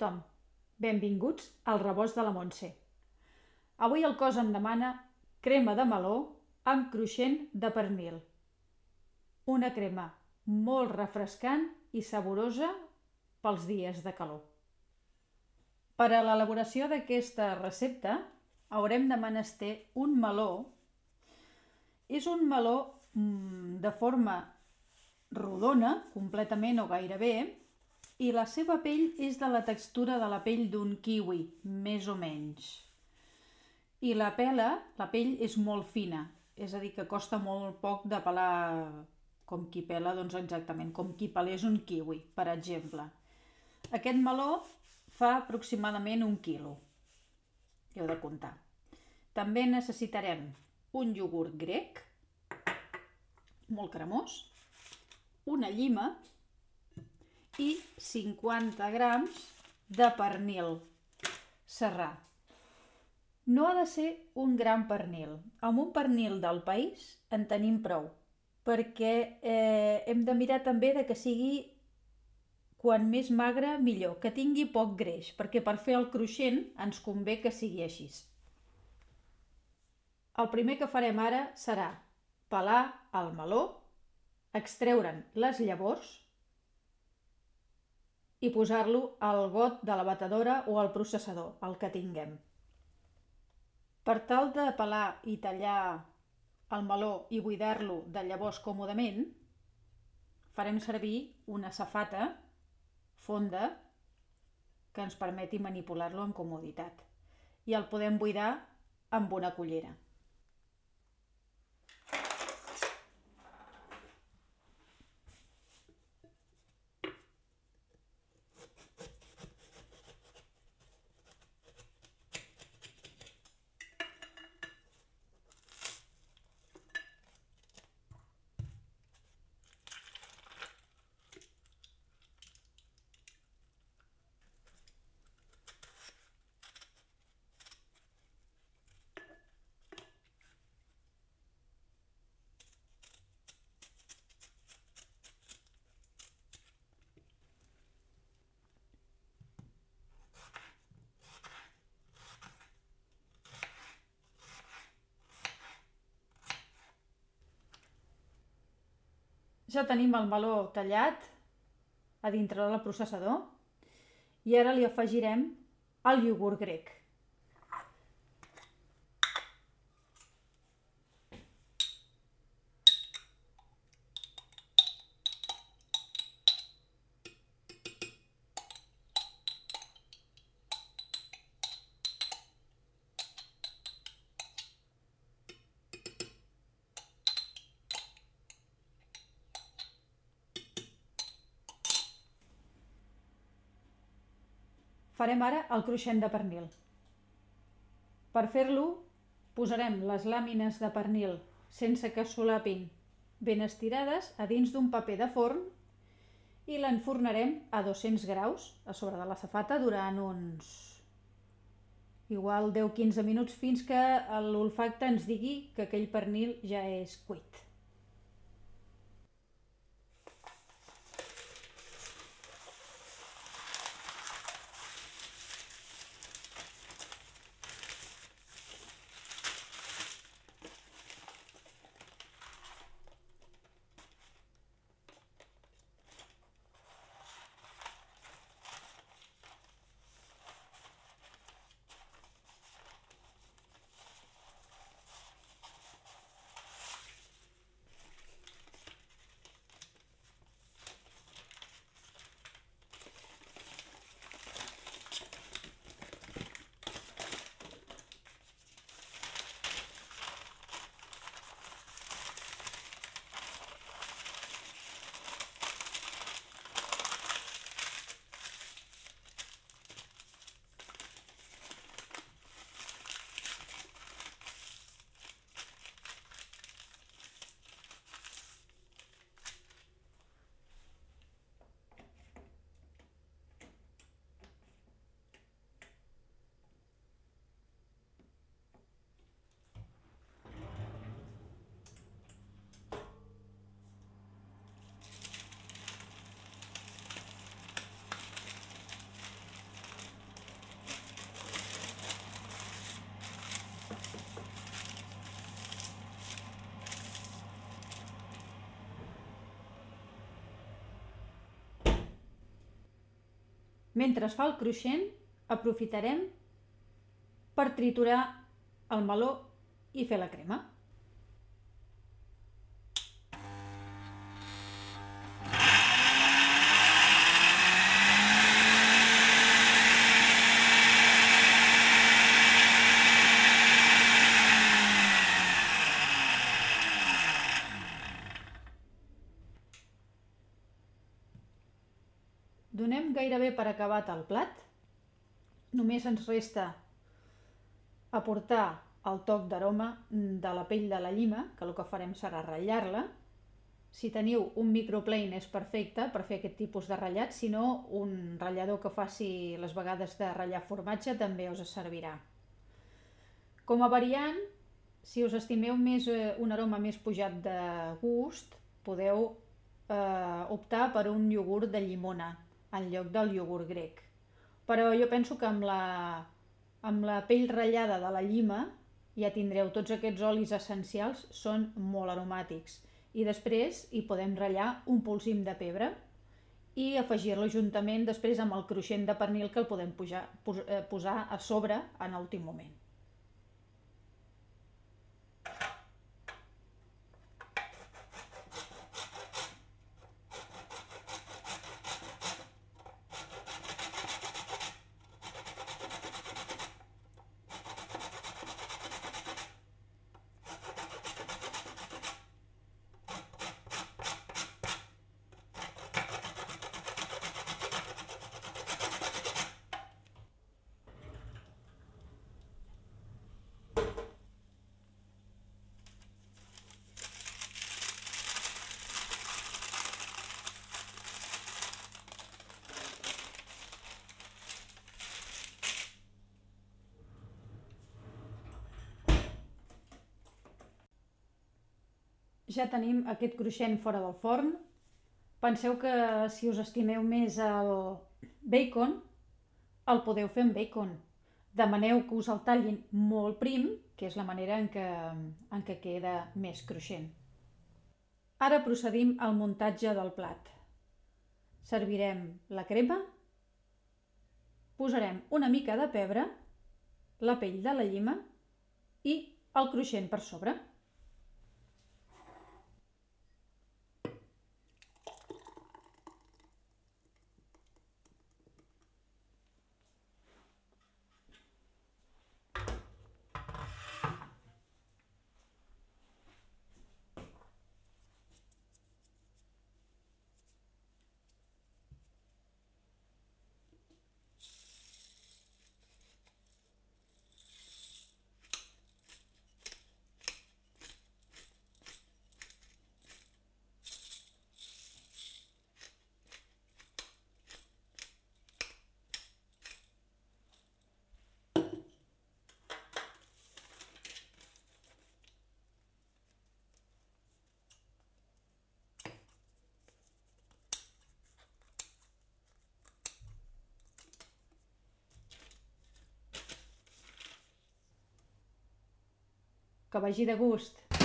tothom. Benvinguts al rebost de la Montse. Avui el cos em demana crema de meló amb cruixent de pernil. Una crema molt refrescant i saborosa pels dies de calor. Per a l'elaboració d'aquesta recepta haurem de menester un meló. És un meló mm, de forma rodona, completament o gairebé, i la seva pell és de la textura de la pell d'un kiwi, més o menys. I la pela, la pell és molt fina, és a dir, que costa molt poc de pelar com qui pela, doncs exactament, com qui pelés un kiwi, per exemple. Aquest meló fa aproximadament un quilo. Heu de comptar. També necessitarem un iogurt grec, molt cremós, una llima, i 50 grams de pernil serrà. No ha de ser un gran pernil. Amb un pernil del país en tenim prou, perquè eh, hem de mirar també de que sigui quan més magre millor, que tingui poc greix, perquè per fer el cruixent ens convé que sigui així. El primer que farem ara serà pelar el meló, extreure'n les llavors i posar-lo al got de la batedora o al processador, el que tinguem. Per tal de pelar i tallar el meló i buidar-lo de llavors còmodament, farem servir una safata fonda que ens permeti manipular-lo amb comoditat. I el podem buidar amb una cullera. Ja tenim el meló tallat a dintre del processador i ara li afegirem el iogurt grec. Farem ara el cruixent de pernil. Per fer-lo posarem les làmines de pernil sense que solapin ben estirades a dins d'un paper de forn i l'enfornarem a 200 graus a sobre de la safata durant uns igual 10-15 minuts fins que l'olfacte ens digui que aquell pernil ja és cuit. Mentre es fa el cruixent, aprofitarem per triturar el meló i fer la crema. Donem gairebé per acabat el plat. Només ens resta aportar el toc d'aroma de la pell de la llima, que el que farem serà ratllar-la. Si teniu un microplane és perfecte per fer aquest tipus de ratllat, si no, un ratllador que faci les vegades de ratllar formatge també us servirà. Com a variant, si us estimeu més eh, un aroma més pujat de gust, podeu eh, optar per un iogurt de llimona, en lloc del iogurt grec. Però jo penso que amb la, amb la pell ratllada de la llima ja tindreu tots aquests olis essencials, són molt aromàtics. I després hi podem ratllar un polsim de pebre i afegir-lo juntament després amb el cruixent de pernil que el podem pujar, eh, posar a sobre en l'últim moment. Ja tenim aquest cruixent fora del forn. Penseu que si us estimeu més el bacon, el podeu fer amb bacon. Demaneu que us el tallin molt prim, que és la manera en què, en què queda més cruixent. Ara procedim al muntatge del plat. Servirem la crema, posarem una mica de pebre, la pell de la llima i el cruixent per sobre. Que vagi de gust!